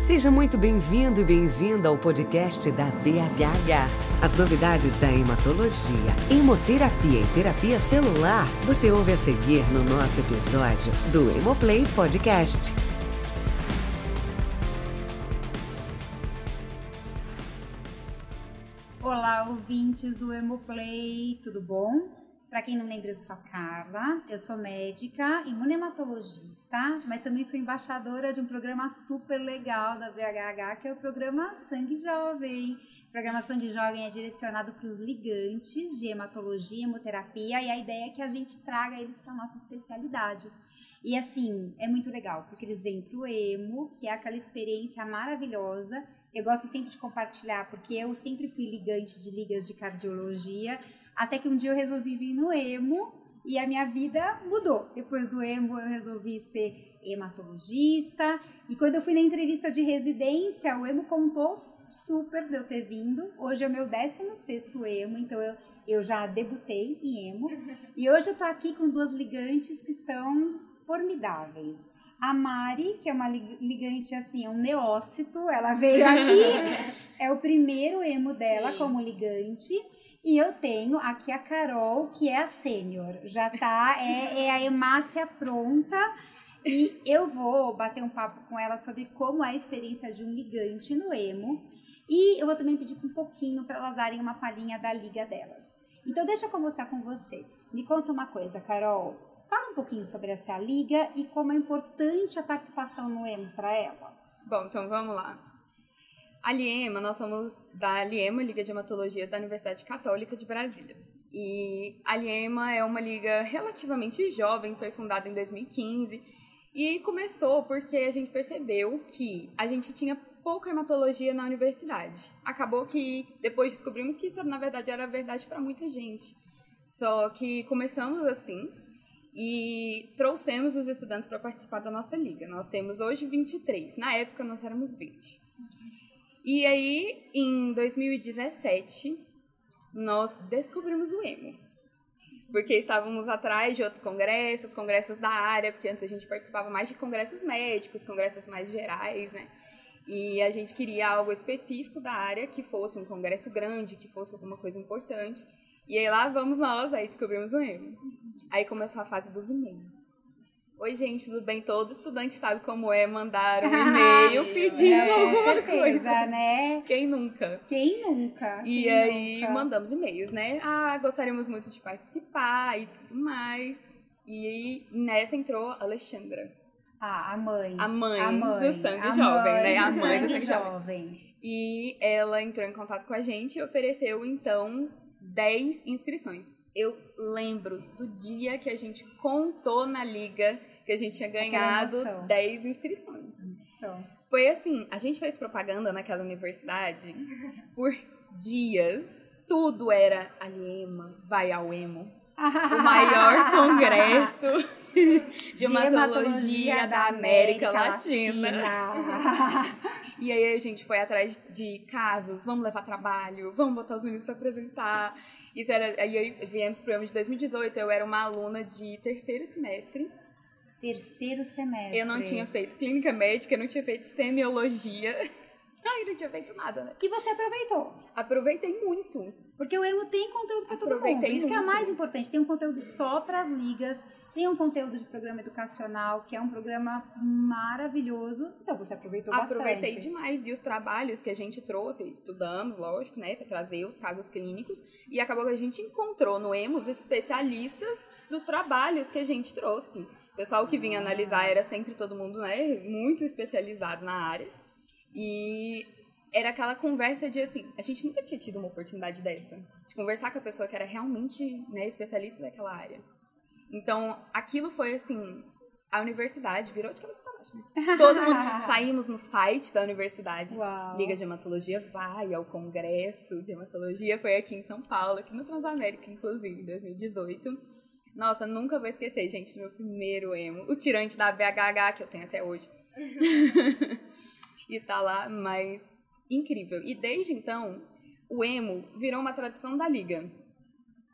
Seja muito bem-vindo e bem-vinda ao podcast da BHH. As novidades da hematologia, hemoterapia e terapia celular você ouve a seguir no nosso episódio do Hemoplay Podcast. Olá, ouvintes do Hemoplay, tudo bom? Para quem não lembra, eu sou a Carla, eu sou médica, imunematologista, mas também sou embaixadora de um programa super legal da BHH, que é o programa Sangue Jovem. O programa Sangue Jovem é direcionado para os ligantes de hematologia, hemoterapia, e a ideia é que a gente traga eles para a nossa especialidade. E assim, é muito legal, porque eles vêm para o emo, que é aquela experiência maravilhosa. Eu gosto sempre de compartilhar, porque eu sempre fui ligante de ligas de cardiologia, até que um dia eu resolvi vir no emo e a minha vida mudou. Depois do emo eu resolvi ser hematologista. E quando eu fui na entrevista de residência, o emo contou super de eu ter vindo. Hoje é o meu 16 emo, então eu, eu já debutei em emo. E hoje eu tô aqui com duas ligantes que são formidáveis. A Mari, que é uma ligante assim, um neócito, ela veio aqui, é o primeiro emo dela Sim. como ligante. E eu tenho aqui a Carol, que é a sênior. Já tá, é, é a hemácia pronta. E eu vou bater um papo com ela sobre como é a experiência de um ligante no emo. E eu vou também pedir um pouquinho para elas darem uma palhinha da liga delas. Então deixa eu conversar com você. Me conta uma coisa, Carol. Fala um pouquinho sobre essa liga e como é importante a participação no emo para ela. Bom, então vamos lá. A Liema, nós somos da Liema, Liga de Hematologia da Universidade Católica de Brasília. E a Liema é uma liga relativamente jovem, foi fundada em 2015 e começou porque a gente percebeu que a gente tinha pouca hematologia na universidade. Acabou que depois descobrimos que isso na verdade era verdade para muita gente. Só que começamos assim e trouxemos os estudantes para participar da nossa liga. Nós temos hoje 23, na época nós éramos 20. E aí, em 2017, nós descobrimos o emo. Porque estávamos atrás de outros congressos, congressos da área, porque antes a gente participava mais de congressos médicos, congressos mais gerais, né? E a gente queria algo específico da área, que fosse um congresso grande, que fosse alguma coisa importante. E aí lá vamos nós, aí descobrimos o emo. Aí começou a fase dos e-mails. Oi, gente, tudo bem? Todo estudante sabe como é mandar um e-mail pedindo é, alguma certeza, coisa. né? Quem nunca? Quem nunca? E Quem aí nunca? mandamos e-mails, né? Ah, gostaríamos muito de participar e tudo mais. E nessa entrou a Alexandra. Ah, a mãe. A mãe, a mãe do sangue a jovem, mãe né? A mãe do sangue jovem. jovem. E ela entrou em contato com a gente e ofereceu, então, 10 inscrições. Eu lembro do dia que a gente contou na liga que a gente tinha ganhado 10 inscrições. Foi assim, a gente fez propaganda naquela universidade por dias. Tudo era Aliema, vai ao emo. o maior congresso de hematologia da América, Latina. Latina. e aí a gente foi atrás de casos, vamos levar trabalho, vamos botar os meninos para apresentar. Isso era, aí viemos pro ano de 2018, eu era uma aluna de terceiro semestre Terceiro semestre. Eu não tinha feito clínica médica, eu não tinha feito semiologia. Ai, não tinha feito nada, né? E você aproveitou? Aproveitei muito. Porque o emo tem conteúdo para todo mundo. Isso muito. que é mais importante. Tem um conteúdo só para as ligas, tem um conteúdo de programa educacional, que é um programa maravilhoso. Então você aproveitou bastante. Aproveitei demais. E os trabalhos que a gente trouxe, estudamos, lógico, né, para trazer os casos clínicos. E acabou que a gente encontrou no EMO os especialistas dos trabalhos que a gente trouxe. O pessoal que vinha analisar era sempre todo mundo, né, muito especializado na área. E era aquela conversa de assim, a gente nunca tinha tido uma oportunidade dessa, de conversar com a pessoa que era realmente, né, especialista daquela área. Então, aquilo foi assim, a universidade virou de cabeça para baixo, né? Todo mundo saímos no site da universidade. Uau. Liga de Hematologia vai ao congresso de hematologia, foi aqui em São Paulo, aqui no Transamérica, inclusive, em 2018. Nossa, nunca vou esquecer, gente, meu primeiro emo. O tirante da BHH, que eu tenho até hoje. e tá lá, mas incrível. E desde então, o emo virou uma tradição da liga.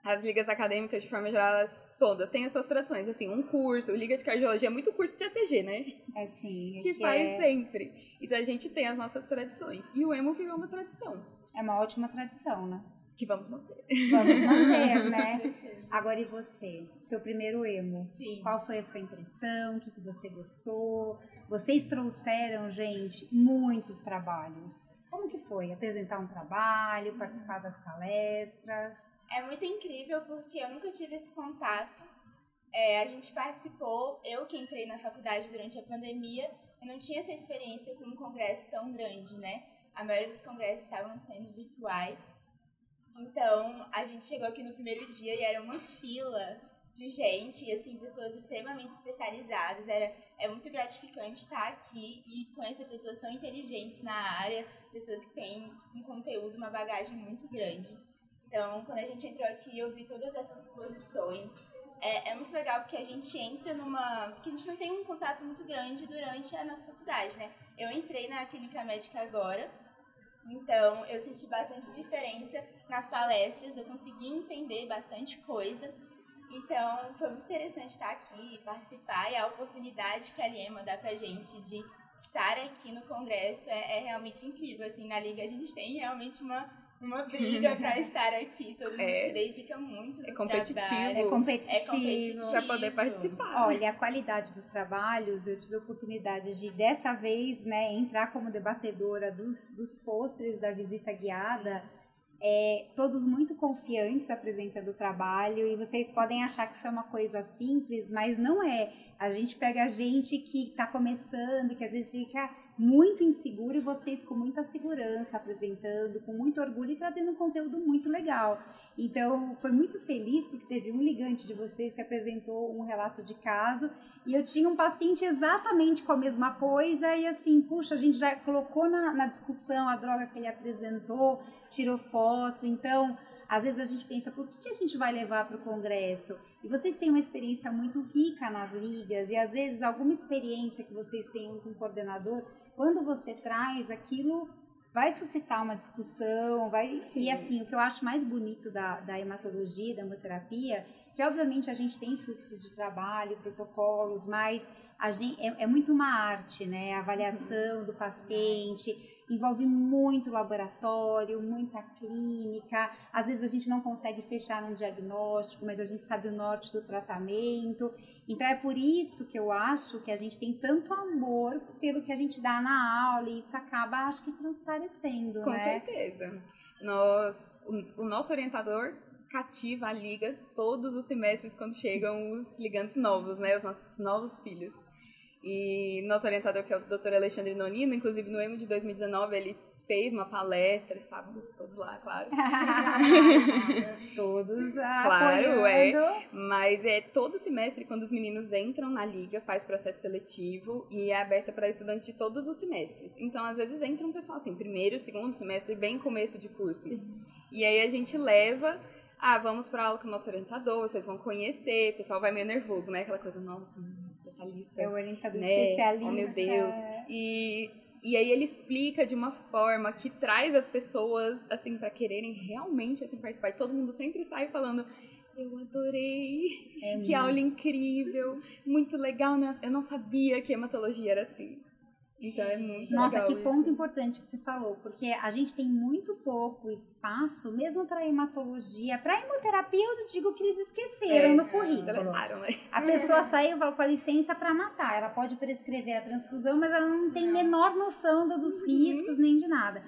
As ligas acadêmicas, de forma geral, todas têm as suas tradições. Assim, um curso, Liga de Cardiologia é muito curso de ACG, né? É sim. Que, que faz é... sempre. Então a gente tem as nossas tradições. E o emo virou uma tradição. É uma ótima tradição, né? Que vamos manter. Vamos manter, né? Agora e você? Seu primeiro emo. Sim. Qual foi a sua impressão? O que, que você gostou? Vocês trouxeram, gente, muitos trabalhos. Como que foi? Apresentar um trabalho, participar das palestras? É muito incrível porque eu nunca tive esse contato. É, a gente participou, eu que entrei na faculdade durante a pandemia, eu não tinha essa experiência com um congresso tão grande, né? A maioria dos congressos estavam sendo virtuais. Então, a gente chegou aqui no primeiro dia e era uma fila de gente, e assim, pessoas extremamente especializadas. Era, é muito gratificante estar aqui e conhecer pessoas tão inteligentes na área, pessoas que têm um conteúdo, uma bagagem muito grande. Então, quando a gente entrou aqui, eu vi todas essas exposições. É, é muito legal porque a gente entra numa. Porque a gente não tem um contato muito grande durante a nossa faculdade, né? Eu entrei na clínica médica agora, então, eu senti bastante diferença nas palestras, eu consegui entender bastante coisa. Então, foi muito interessante estar aqui, participar e a oportunidade que a Liema dá pra gente de estar aqui no congresso é, é realmente incrível. Assim, na Liga a gente tem realmente uma uma briga para estar aqui. Todo mundo é, se dedica muito no é competitivo. Trabalho. É competitivo. É competitivo. Para poder participar. Olha, a qualidade dos trabalhos, eu tive a oportunidade de, dessa vez, né, entrar como debatedora dos, dos pôsteres da visita guiada. É, todos muito confiantes apresentando o trabalho e vocês podem achar que isso é uma coisa simples, mas não é. A gente pega gente que está começando, que às vezes fica muito inseguro e vocês com muita segurança apresentando, com muito orgulho e trazendo um conteúdo muito legal. Então, foi muito feliz porque teve um ligante de vocês que apresentou um relato de caso e eu tinha um paciente exatamente com a mesma coisa e assim, puxa, a gente já colocou na, na discussão a droga que ele apresentou, tirou foto, então às vezes a gente pensa, por que, que a gente vai levar para o congresso? E vocês têm uma experiência muito rica nas ligas, e às vezes alguma experiência que vocês têm com o coordenador quando você traz aquilo vai suscitar uma discussão, vai Sim. e assim o que eu acho mais bonito da, da hematologia, da hemoterapia, que obviamente a gente tem fluxos de trabalho, protocolos, mas gente, é, é muito uma arte, né? A avaliação do paciente envolve muito laboratório, muita clínica. Às vezes a gente não consegue fechar um diagnóstico, mas a gente sabe o norte do tratamento. Então é por isso que eu acho que a gente tem tanto amor pelo que a gente dá na aula e isso acaba, acho que, transparecendo. Com né? certeza. Nós, o, o nosso orientador cativa a liga todos os semestres quando chegam os ligantes novos, né? Os nossos novos filhos. E nosso orientador, que é o Dr. Alexandre Nonino, inclusive no EMO de 2019, ele fez uma palestra, estávamos todos lá, claro. todos Claro, é. Mas é todo semestre, quando os meninos entram na liga, faz processo seletivo e é aberta para estudantes de todos os semestres. Então, às vezes, entra um pessoal assim, primeiro, segundo semestre, bem começo de curso. E aí a gente leva ah, vamos para aula com o nosso orientador, vocês vão conhecer, o pessoal vai meio nervoso, né? Aquela coisa, nossa, um especialista. É o orientador né? especialista. Oh, meu Deus. E e aí ele explica de uma forma que traz as pessoas, assim, para quererem realmente, assim, participar. E todo mundo sempre sai falando, eu adorei, é que aula incrível, muito legal, né? Eu não sabia que hematologia era assim. Então é muito Nossa, que ponto importante que você falou, porque a gente tem muito pouco espaço, mesmo para hematologia, para hemoterapia, eu digo que eles esqueceram é, no currículo. Deletaram, né? A pessoa saiu com a licença para matar, ela pode prescrever a transfusão, mas ela não tem menor noção dos uhum. riscos nem de nada.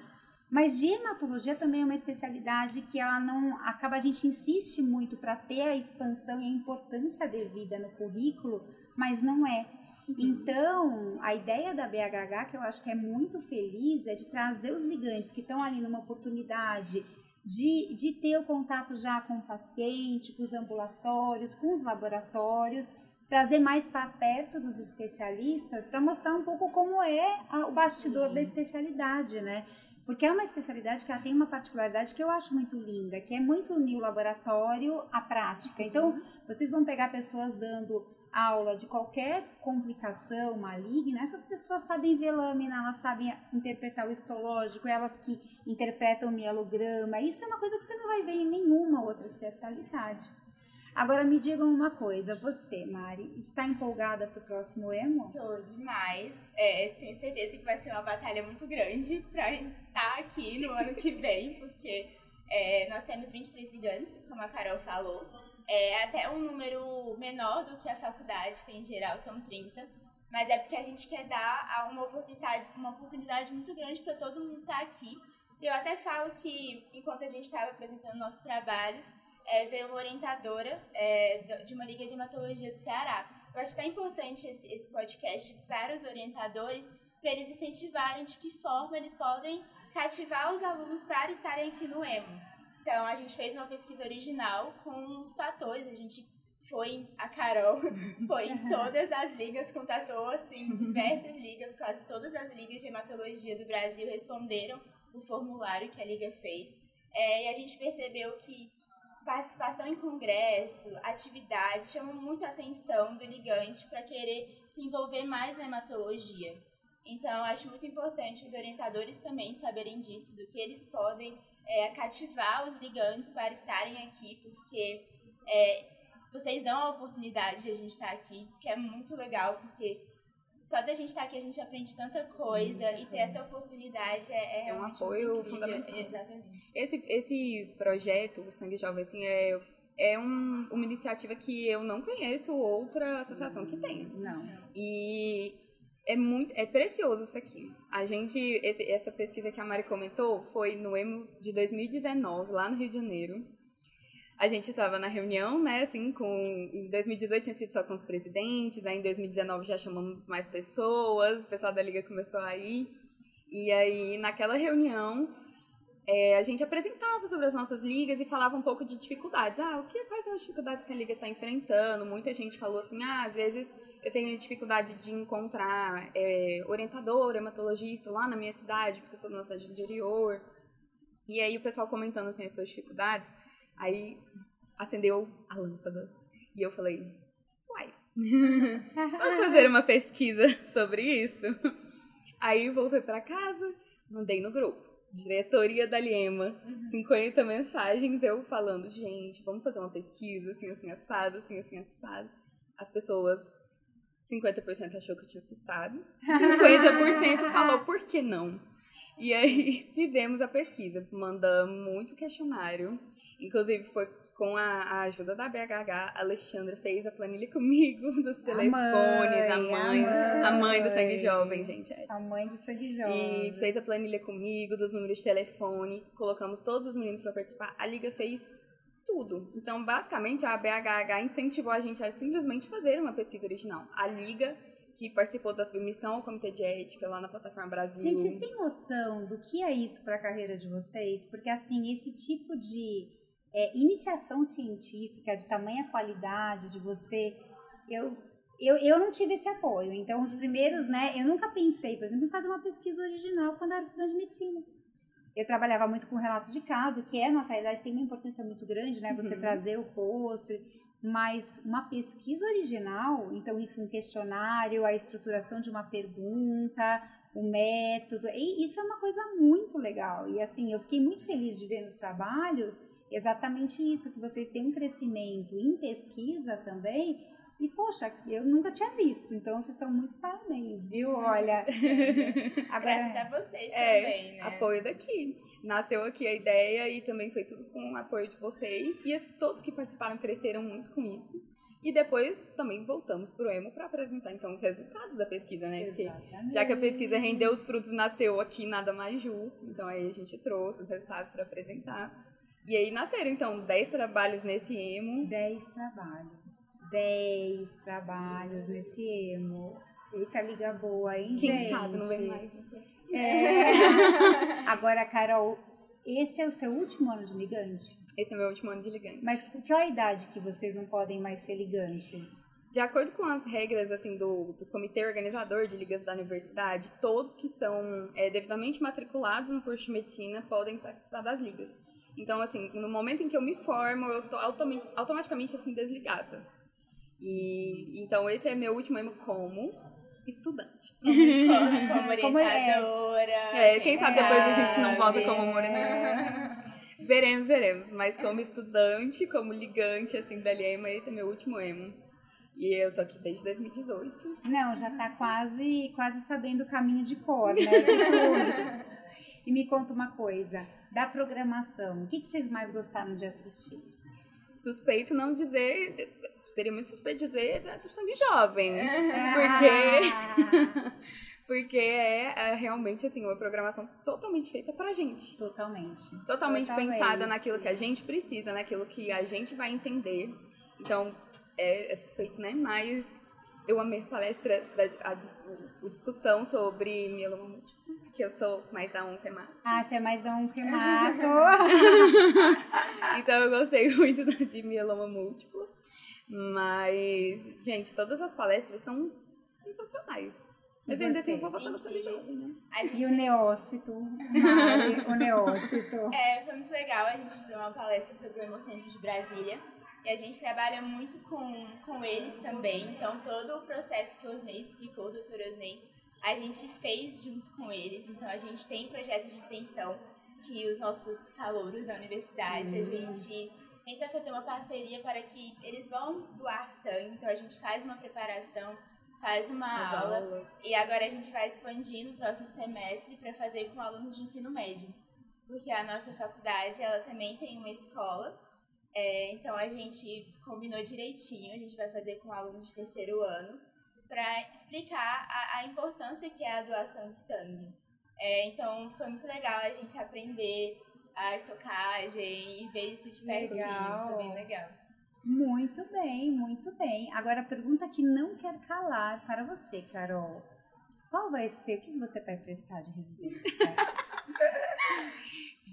Mas de hematologia também é uma especialidade que ela não acaba a gente insiste muito para ter a expansão e a importância devida no currículo, mas não é. Então, a ideia da BHH, que eu acho que é muito feliz, é de trazer os ligantes que estão ali numa oportunidade de, de ter o contato já com o paciente, com os ambulatórios, com os laboratórios, trazer mais para perto dos especialistas para mostrar um pouco como é a, o bastidor Sim. da especialidade, né? Porque é uma especialidade que ela tem uma particularidade que eu acho muito linda, que é muito unir o laboratório à prática. Então, vocês vão pegar pessoas dando aula de qualquer complicação maligna, essas pessoas sabem ver lâmina, elas sabem interpretar o histológico, elas que interpretam o mielograma. Isso é uma coisa que você não vai ver em nenhuma outra especialidade. Agora me digam uma coisa, você, Mari, está empolgada para o próximo emo? Tô demais. É, tenho certeza que vai ser uma batalha muito grande para estar aqui no ano que vem, porque é, nós temos 23 ligantes, como a Carol falou. É até um número menor do que a faculdade tem em geral, são 30. Mas é porque a gente quer dar uma oportunidade, uma oportunidade muito grande para todo mundo estar aqui. E eu até falo que, enquanto a gente estava apresentando nossos trabalhos, é, veio uma orientadora é, de uma liga de hematologia do Ceará. Eu acho que é importante esse, esse podcast para os orientadores, para eles incentivarem de que forma eles podem cativar os alunos para estarem aqui no EMO. Então, a gente fez uma pesquisa original com os fatores, a gente foi, a Carol foi em todas as ligas, contatou, assim, diversas ligas, quase todas as ligas de hematologia do Brasil responderam o formulário que a liga fez. É, e a gente percebeu que participação em congresso, atividades, chamam muito a atenção do ligante para querer se envolver mais na hematologia. Então, acho muito importante os orientadores também saberem disso, do que eles podem é, cativar os ligantes para estarem aqui, porque é, vocês dão a oportunidade de a gente estar aqui, que é muito legal, porque só da gente estar aqui a gente aprende tanta coisa e ter essa oportunidade é, é, é um apoio fundamental. Exatamente. Esse, esse projeto, o Sangue Jovem, assim, é, é um, uma iniciativa que eu não conheço outra associação que tenha. Não. E é muito é precioso isso aqui. A gente esse, essa pesquisa que a Mari comentou foi no EMO de 2019, lá no Rio de Janeiro a gente estava na reunião, né, assim, com... Em 2018 tinha sido só com os presidentes, aí em 2019 já chamamos mais pessoas, o pessoal da Liga começou a ir. E aí, naquela reunião, é, a gente apresentava sobre as nossas ligas e falava um pouco de dificuldades. Ah, o que, quais são as dificuldades que a liga está enfrentando? Muita gente falou assim, ah, às vezes eu tenho dificuldade de encontrar é, orientador, hematologista lá na minha cidade, porque eu sou de uma cidade interior. E aí o pessoal comentando assim as suas dificuldades. Aí acendeu a lâmpada. E eu falei, uai, vamos fazer uma pesquisa sobre isso? Aí voltei para casa, mandei no grupo. Diretoria da Liema, 50 mensagens, eu falando, gente, vamos fazer uma pesquisa, assim, assim, assado, assim, assim, assado. As pessoas, 50% achou que eu tinha assustado, 50% falou, por que não? E aí fizemos a pesquisa, mandamos muito questionário, Inclusive, foi com a, a, ajuda da BHH, a Alexandra fez a planilha comigo dos telefones, a mãe, a mãe, a mãe, do Sangue Jovem, gente. É. A mãe do Sangue Jovem. E fez a planilha comigo, dos números de telefone, colocamos todos os meninos para participar. A Liga fez tudo. Então, basicamente, a BHH incentivou a gente a simplesmente fazer uma pesquisa original. A Liga que participou da submissão ao Comitê de Ética lá na Plataforma Brasil. Gente, vocês têm noção do que é isso para a carreira de vocês? Porque, assim, esse tipo de é, iniciação científica de tamanha qualidade, de você. Eu, eu, eu não tive esse apoio. Então, os primeiros, né? Eu nunca pensei, por exemplo, em fazer uma pesquisa original quando era estudante de medicina. Eu trabalhava muito com relato de caso, que é, nossa realidade, tem uma importância muito grande, né? Você uhum. trazer o pôster. Mas uma pesquisa original, então isso um questionário, a estruturação de uma pergunta, o método, e isso é uma coisa muito legal. E assim, eu fiquei muito feliz de ver nos trabalhos exatamente isso, que vocês têm um crescimento em pesquisa também. E, poxa, eu nunca tinha visto, então vocês estão muito parabéns, viu? Olha. Agora, Graças a vocês é, também, né? Apoio daqui. Nasceu aqui a ideia e também foi tudo com o apoio de vocês. E todos que participaram cresceram muito com isso. E depois também voltamos para o EMO para apresentar então os resultados da pesquisa, né? Porque Exatamente. já que a pesquisa rendeu os frutos, nasceu aqui nada mais justo. Então aí a gente trouxe os resultados para apresentar. E aí nasceram, então, 10 trabalhos nesse emo. 10 trabalhos. 10 trabalhos nesse emo. Eita, liga boa, hein, Quem gente? sabe não vem mais. Né? É. Agora, Carol, esse é o seu último ano de ligante? Esse é o meu último ano de ligante. Mas por que a idade que vocês não podem mais ser ligantes? De acordo com as regras assim do, do comitê organizador de ligas da universidade, todos que são é, devidamente matriculados no curso de medicina podem participar das ligas. Então, assim, no momento em que eu me formo, eu tô automaticamente, assim, desligada. E, então, esse é meu último ano como estudante. Como, como orientadora. É, quem sabe depois a gente não volta como morenã. Veremos, veremos. Mas como estudante, como ligante, assim, da Lema, esse é meu último emo. E eu tô aqui desde 2018. Não, já tá quase, quase sabendo o caminho de cor, né? Tipo, e me conta uma coisa, da programação, o que, que vocês mais gostaram de assistir? Suspeito não dizer, seria muito suspeito dizer do sangue jovem, porque porque é, é realmente assim uma programação totalmente feita pra gente. Totalmente. Totalmente, Totalmente. pensada naquilo que a gente precisa, naquilo que a gente vai entender. Então, é, é suspeito, né? Mas eu amei a palestra, da, a, o discussão sobre mieloma múltiplo, porque eu sou mais da um tema. Ah, você é mais da um primato. Então eu gostei muito de mieloma múltiplo. Mas, gente, todas as palestras são sensacionais. Mas ainda assim, eu vou votar no jovem, né? A gente E o neócito. Mari, o neócito. É, foi muito legal. A gente viu uma palestra sobre o Hemocentro de Brasília. E a gente trabalha muito com, com eles também. Então, todo o processo que o Osney explicou, o doutor Osney, a gente fez junto com eles. Então, a gente tem projetos de extensão que os nossos calouros da universidade, a gente tenta fazer uma parceria para que eles vão doar sangue. Então, a gente faz uma preparação, faz uma aula. aulas. E agora a gente vai expandir no próximo semestre para fazer com alunos de ensino médio. Porque a nossa faculdade, ela também tem uma escola. É, então a gente combinou direitinho, a gente vai fazer com alunos de terceiro ano para explicar a, a importância que é a doação de sangue. É, então foi muito legal a gente aprender a estocagem e ver isso de pertinho. Legal. Foi bem legal. Muito bem, muito bem. Agora a pergunta que não quer calar para você, Carol. Qual vai ser, o que você vai prestar de residência?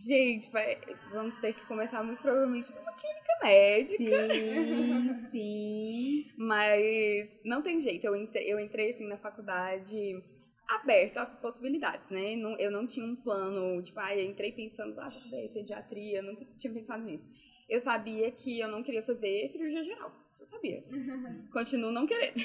Gente, vai- vamos ter que começar muito provavelmente numa clínica médica. sim, sim. Mas não tem jeito, eu entrei, eu entrei assim na faculdade aberta às possibilidades, né? Eu não tinha um plano, tipo, ah, eu entrei pensando, ah, vou fazer pediatria, nunca tinha pensado nisso. Eu sabia que eu não queria fazer cirurgia geral, eu sabia. Continuo não querendo.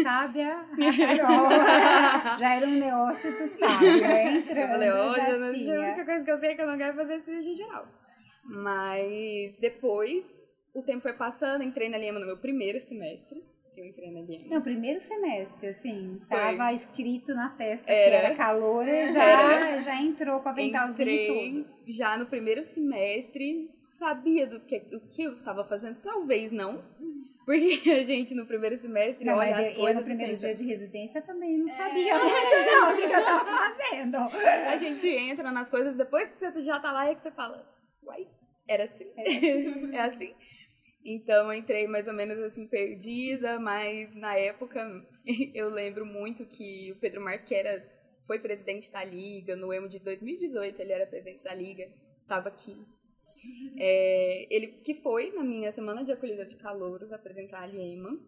Sábia, Carol. Já era um neócito sábio, né? Entrando, Eu falei, hoje a única coisa que eu sei é que eu não quero fazer cirurgia geral. Mas depois, o tempo foi passando, entrei na Lema no meu primeiro semestre. Eu entrei na Lema. Não, primeiro semestre, assim, Foi. tava escrito na testa Era. que era calor e já, Era. já entrou com a aventalzinha e tudo. já no primeiro semestre, sabia do que, o que eu estava fazendo, talvez não. Porque a gente no primeiro semestre Não, olha mas as eu, eu coisas no e primeiro pensa, dia de residência também não sabia muito não o que, eu tava fazendo. a gente entra nas coisas, depois que você já tá lá é que você fala, uai, era assim? é assim? Então eu entrei mais ou menos assim perdida, mas na época eu lembro muito que o Pedro Marques, que era, foi presidente da Liga, no EMO de 2018 ele era presidente da Liga, estava aqui. É, ele que foi na minha semana de acolhida de calouros apresentar a Liema.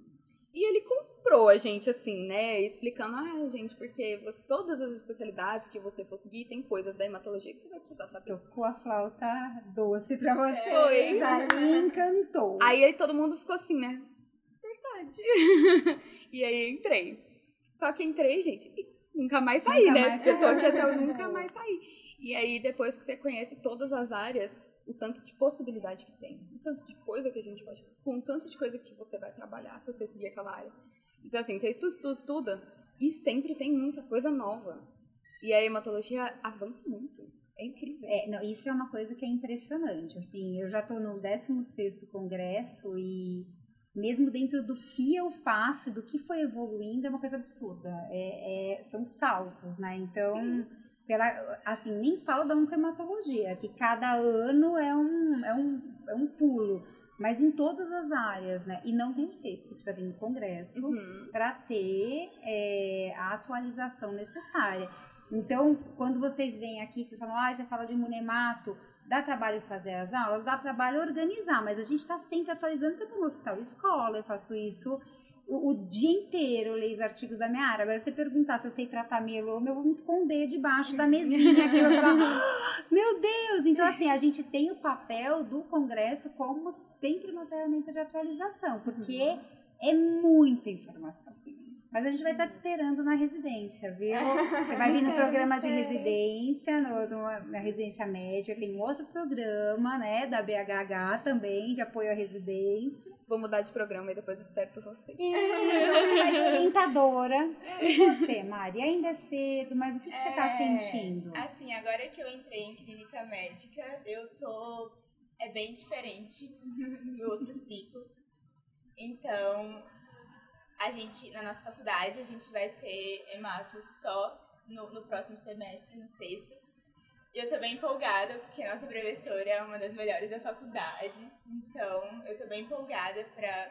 E ele comprou a gente, assim, né? Explicando, ah, gente, porque você- todas as especialidades que você for seguir, tem coisas da hematologia que você vai precisar saber. Tocou a flauta doce pra vocês. Foi. Ali encantou. Aí, aí todo mundo ficou assim, né? Verdade. e aí entrei. Só que entrei, gente, e nunca mais saí, Nunca né? mais eu tô aqui até eu nunca mais saí. E aí, depois que você conhece todas as áreas, o tanto de possibilidade que tem, o tanto de coisa que a gente pode, com o tanto de coisa que você vai trabalhar se você seguir aquela área. Então, assim, você estuda, estuda, estuda, e sempre tem muita coisa nova. E a hematologia avança muito. É incrível. É, não, isso é uma coisa que é impressionante. Assim, eu já estou no 16º congresso e mesmo dentro do que eu faço, do que foi evoluindo, é uma coisa absurda. É, é- são saltos, né? Então, Sim. Pela, assim, nem falo da oncohematologia, que cada ano é um, é um, é um pulo. Mas em todas as áreas, né? E não tem jeito, você precisa vir no congresso Uhum. para ter é, a atualização necessária. Então, quando vocês vêm aqui, vocês falam, ah, você fala de imunemato, dá trabalho fazer as aulas? Dá trabalho organizar, mas a gente está sempre atualizando, porque eu estou no hospital escola, eu faço isso o, dia inteiro, eu leio os artigos da minha área. Agora, se você perguntar se eu sei tratar mieloma, eu vou me esconder debaixo da mesinha, que eu falar, "Ah, meu Deus! Então, assim, a gente tem o papel do congresso como sempre uma ferramenta de atualização, porque é muita informação. Assim, Mas a gente vai estar te esperando na residência, viu? Você vai vir no programa de residência, no, no, na residência médica, tem outro programa, né, da BHH também, de apoio à residência. Vou mudar de programa e depois espero por você. E você vai de orientadora. E você, Mari? Ainda é cedo, mas o que, que você está É, sentindo? Assim, agora que eu entrei em clínica médica, eu tô. É bem diferente no outro ciclo. Então, a gente, na nossa faculdade, a gente vai ter hemato só no, no próximo semestre, no sexto. E eu tô bem empolgada, porque a nossa professora é uma das melhores da faculdade. Então, eu tô bem empolgada pra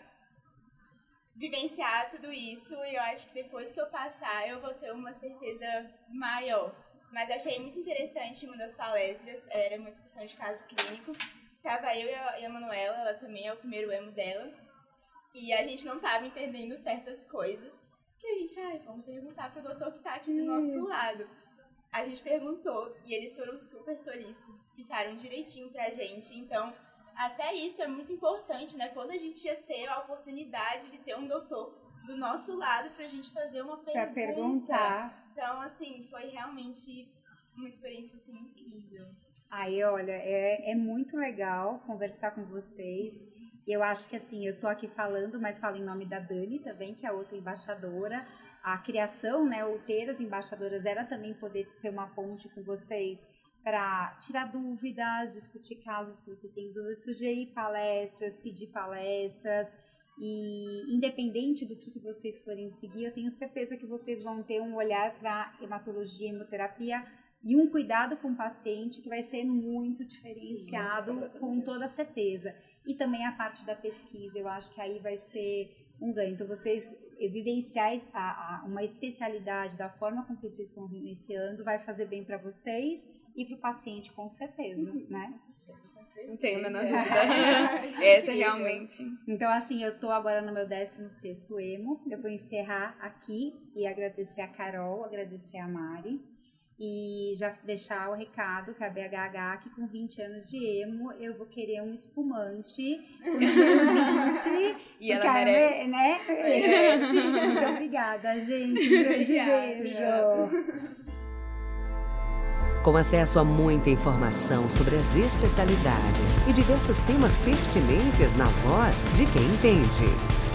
vivenciar tudo isso e eu acho que depois que eu passar eu vou ter uma certeza maior. Mas eu achei muito interessante uma das palestras, era uma discussão de caso clínico. Tava eu e a, e a Manuela, ela também é o primeiro emo dela. E a gente não tava entendendo certas coisas. Que a gente, ai, vamos perguntar pro doutor que tá aqui do nosso lado. A gente perguntou e eles foram super solícitos, explicaram direitinho pra gente. Então, até isso é muito importante, né? Quando a gente ia ter a oportunidade de ter um doutor do nosso lado pra gente fazer uma Pra pergunta. perguntar. Então, assim, foi realmente uma experiência assim, incrível. Aí, olha, é, é muito legal conversar com vocês. Eu acho que assim, eu tô aqui falando, mas falo em nome da Dani também, que é a outra embaixadora. A criação, né, ou ter as embaixadoras era também poder ser uma ponte com vocês para tirar dúvidas, discutir casos que você tem dúvidas, sugerir palestras, pedir palestras. E independente do que, que vocês forem seguir, eu tenho certeza que vocês vão ter um olhar para hematologia, hemoterapia e um cuidado com o paciente que vai ser muito diferenciado, exatamente. com toda certeza. E também a parte da pesquisa, eu acho que aí vai ser um ganho. Então, vocês vivenciar es- a- a- uma especialidade da forma com que vocês estão vivenciando vai fazer bem para vocês e para o paciente, com certeza, né? Não tenho a menor dúvida. Essa é realmente. Então, assim, eu tô agora no meu 16º emo. Eu vou encerrar aqui e agradecer a Carol, agradecer a Mari. E já deixar o recado que a BHH, que com 20 anos de emo, eu vou querer um espumante com número 20. E ela merece. Né? Merece. Muito obrigada, gente. Um grande beijo. Com acesso a muita informação sobre as especialidades e diversos temas pertinentes na voz de quem entende.